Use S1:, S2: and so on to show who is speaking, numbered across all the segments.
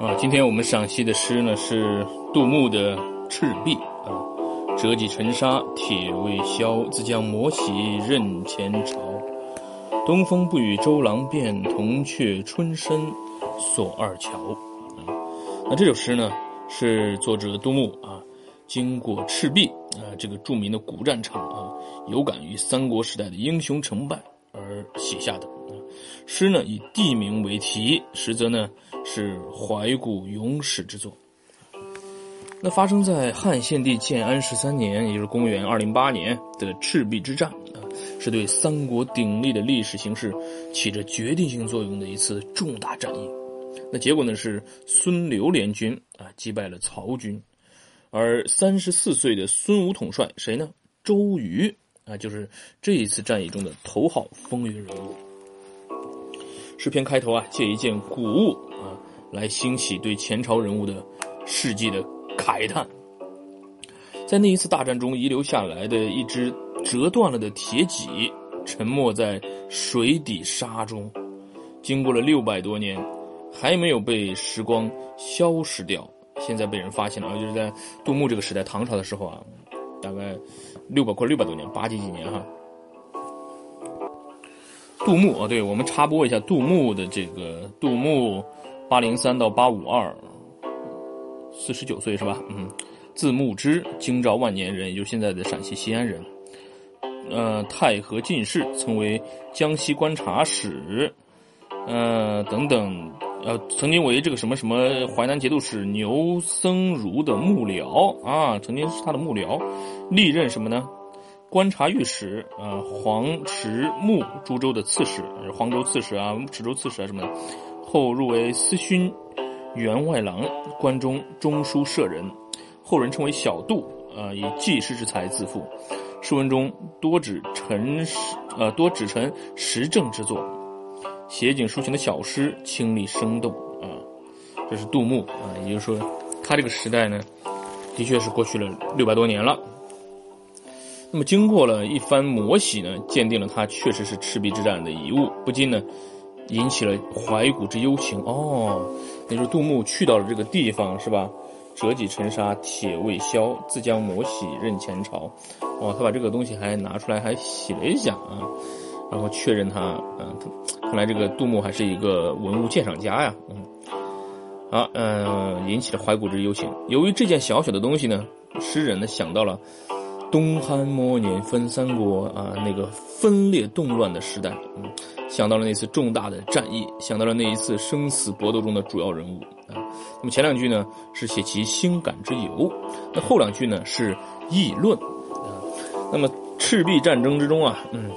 S1: 啊，今天我们赏析的诗呢是杜牧的《赤壁》啊，折戟沉沙铁未销，自将磨洗认前朝。东风不与周郎便，铜雀春深锁二乔。啊，那这首诗呢是作者杜牧啊，经过赤壁啊这个著名的古战场啊，有感于三国时代的英雄成败而写下的。诗呢以地名为题，实则呢是怀古咏史之作。那发生在汉献帝建安十三年，也就是公元二零八年的赤壁之战啊，是对三国鼎立的历史形势起着决定性作用的一次重大战役。那结果呢是孙刘联军啊击败了曹军，而三十四岁的孙武统帅谁呢？周瑜啊，就是这一次战役中的头号风云人物。诗篇开头啊，借一件古物啊，来兴起对前朝人物的事迹的慨叹。在那一次大战中遗留下来的一只折断了的铁戟，沉没在水底沙中，经过了六百多年，还没有被时光消失掉。现在被人发现了啊，就是在杜牧这个时代，唐朝的时候啊，大概六百快六百多年，八几几年哈。杜牧啊，对我们插播一下杜牧的这个杜牧，八零三到八五二，四十九岁是吧？嗯，字牧之，京兆万年人，也就是现在的陕西西安人。呃，太和进士，曾为江西观察使，呃等等，呃，曾经为这个什么什么淮南节度使牛僧孺的幕僚啊，曾经是他的幕僚，历任什么呢？观察御史，呃，黄池木株洲的刺史，黄州刺史啊，池州刺史啊什么的，后入为司勋员外郎，关中中书舍人，后人称为小杜，啊，以记事之才自负，诗文中多指陈实，呃，多指陈时政之作，写景抒情的小诗清丽生动，啊，这是杜牧啊，也就是说，他这个时代呢，的确是过去了六百多年了。那么经过了一番磨洗呢，鉴定了它确实是赤壁之战的遗物，不禁呢引起了怀古之幽情。哦，那就是杜牧去到了这个地方，是吧？折戟沉沙铁未销，自将磨洗认前朝。哦，他把这个东西还拿出来还洗了一下啊，然后确认他，嗯，看来这个杜牧还是一个文物鉴赏家呀。嗯，好，嗯，引起了怀古之幽情。由于这件小小的东西呢，诗人呢想到了。东汉末年分三国啊，那个分裂动乱的时代，嗯，想到了那次重大的战役，想到了那一次生死搏斗中的主要人物啊。那么前两句呢是写其心感之由，那后两句呢是议论啊。那么赤壁战争之中啊，嗯，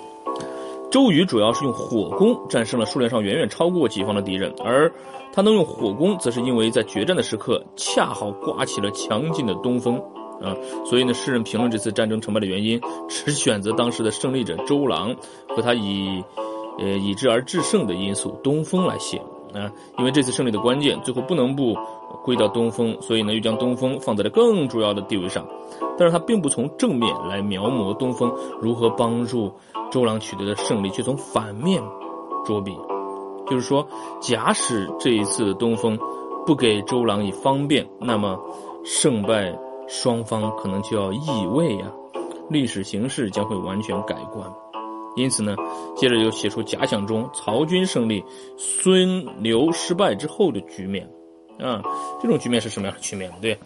S1: 周瑜主要是用火攻战胜了数量上远远超过己方的敌人，而他能用火攻，则是因为在决战的时刻恰好刮起了强劲的东风。啊，所以呢，诗人评论这次战争成败的原因，只选择当时的胜利者周郎和他以，呃，以之而制胜的因素东风来写啊。因为这次胜利的关键最后不能不归到东风，所以呢，又将东风放在了更重要的地位上。但是他并不从正面来描摹东风如何帮助周郎取得的胜利，却从反面着笔，就是说，假使这一次的东风不给周郎以方便，那么胜败。双方可能就要易位呀，历史形势将会完全改观。因此呢，接着又写出假想中曹军胜利、孙刘失败之后的局面，啊，这种局面是什么样的局面？对。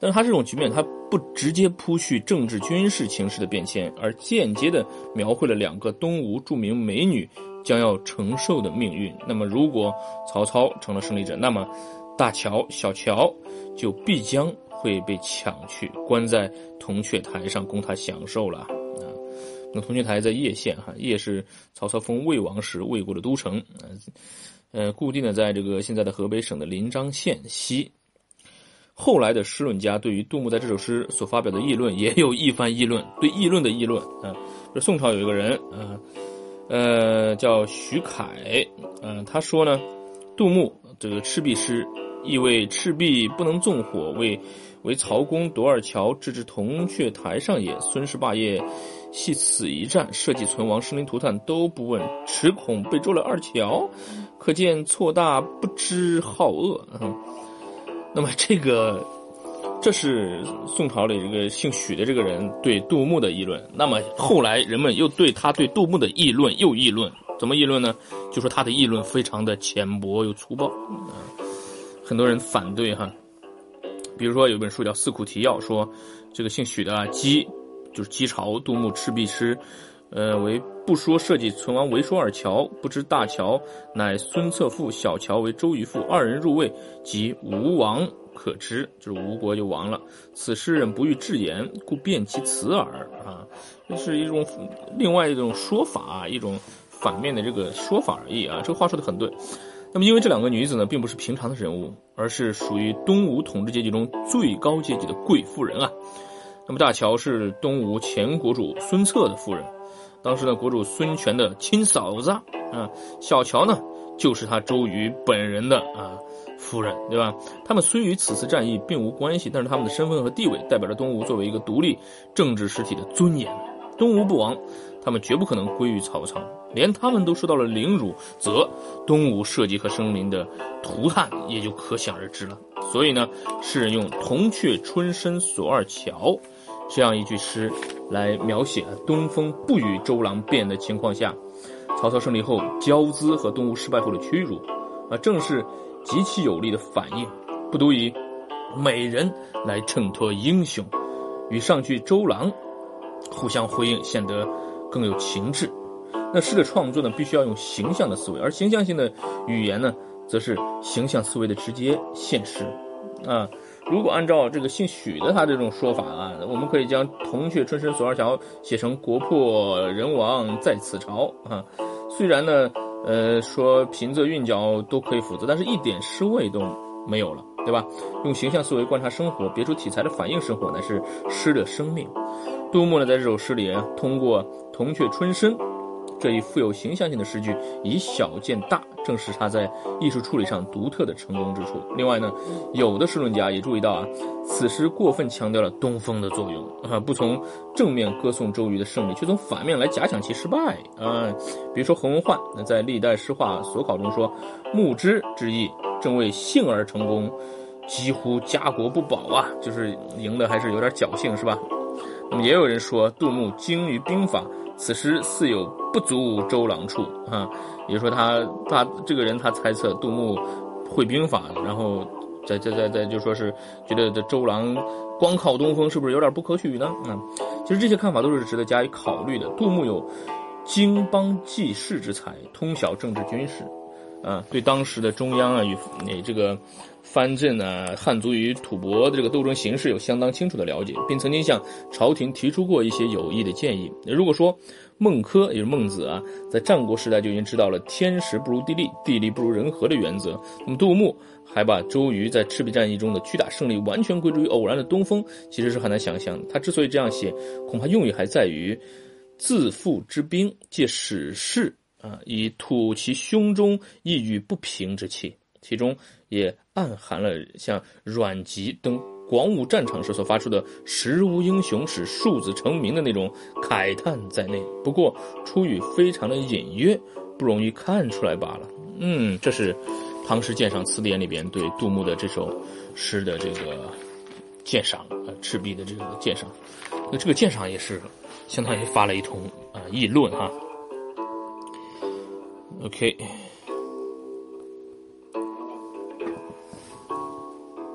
S1: 但是他这种局面，他不直接铺叙政治军事情势的变迁，而间接的描绘了两个东吴著名美女将要承受的命运。那么，如果曹操成了胜利者，那么大乔、小乔就必将。会被抢去，关在铜雀台上供他享受了！那铜雀台在叶县哈，叶是曹操封魏王时魏国的都城，呃，固定的在这个现在的河北省的临漳县西。后来的诗论家对于杜牧在这首诗所发表的议论也有一番议论，对议论的议论啊。这宋朝有一个人啊，呃，叫徐凯，嗯，他说呢，杜牧这个赤壁诗。意为赤壁不能纵火，为为曹公夺二乔，置之铜雀台上也。孙氏霸业，系此一战，社稷存亡，生灵涂炭都不问，持恐被捉了二乔，可见错大不知好恶。那么这个，这是宋朝里这个姓许的这个人对杜牧的议论。那么后来人们又对他对杜牧的议论又议论，怎么议论呢？就说他的议论非常的浅薄又粗暴，很多人反对哈。比如说有本书叫《四库提要》，说这个姓许的姬，就是姬朝杜牧赤壁诗，呃，为不说社稷存亡，唯说二乔，不知大乔乃孙策父，小乔为周瑜父，二人入魏，即吴王可知，就是吴国就亡了。此诗人不欲置言，故辩其词耳啊，这是一种另外一种说法，一种反面的这个说法而已啊。这个话说的很对。那么，因为这两个女子呢，并不是平常的人物，而是属于东吴统治阶级中最高阶级的贵妇人啊。那么，大乔是东吴前国主孙策的夫人，当时呢，国主孙权的亲嫂子啊。小乔呢，就是他周瑜本人的啊夫人，对吧？他们虽与此次战役并无关系，但是他们的身份和地位，代表着东吴作为一个独立政治实体的尊严。东吴不亡。他们绝不可能归于曹操，连他们都受到了凌辱，则东吴社稷和生灵的涂炭也就可想而知了。所以呢，诗人用“铜雀春深锁二乔”这样一句诗来描写东风不与周郎便的情况下，曹操胜利后骄姿和东吴失败后的屈辱，啊，正是极其有力的反应。不独以美人来衬托英雄，与上句周郎互相回应，显得。更有情致。那诗的创作呢，必须要用形象的思维，而形象性的语言呢，则是形象思维的直接现实。啊，如果按照这个姓许的他这种说法啊，我们可以将“铜雀春深锁二乔”写成“国破人亡在此朝”啊。虽然呢，呃，说平仄韵脚都可以辅佐，但是一点诗味都没有了，对吧？用形象思维观察生活，别出题材的反映生活，乃是诗的生命。杜牧呢，在这首诗里通过“铜雀春深”这一富有形象性的诗句，以小见大，正是他在艺术处理上独特的成功之处。另外呢，有的诗论家也注意到啊，此诗过分强调了东风的作用啊，不从正面歌颂周瑜的胜利，却从反面来假想其失败啊。比如说洪文焕那在《历代诗话所考》中说：“牧之之意，正为幸而成功，几乎家国不保啊，就是赢的还是有点侥幸，是吧？”那么也有人说杜牧精于兵法，此时似有不足周郎处啊，也就是说他他这个人他猜测杜牧会兵法，然后在在在在就说是觉得这周郎光靠东风是不是有点不可取呢？嗯，其实这些看法都是值得加以考虑的。杜牧有经邦济世之才，通晓政治军事。啊，对当时的中央啊与你这个藩镇啊汉族与吐蕃的这个斗争形势有相当清楚的了解，并曾经向朝廷提出过一些有益的建议。如果说孟轲也是孟子啊，在战国时代就已经知道了天时不如地利，地利不如人和的原则，那么杜牧还把周瑜在赤壁战役中的巨大胜利完全归诸于偶然的东风，其实是很难想象的。他之所以这样写，恐怕用意还在于自负之兵，借史事。啊，以吐其胸中抑郁不平之气，其中也暗含了像阮籍登广武战场时所发出的“时无英雄使庶子成名”的那种慨叹在内。不过出语非常的隐约，不容易看出来罢了。嗯，这是《唐诗鉴赏词典》里边对杜牧的这首诗的这个鉴赏啊，赤壁的这个鉴赏。那这个鉴赏也是相当于发了一通啊议论哈。Okay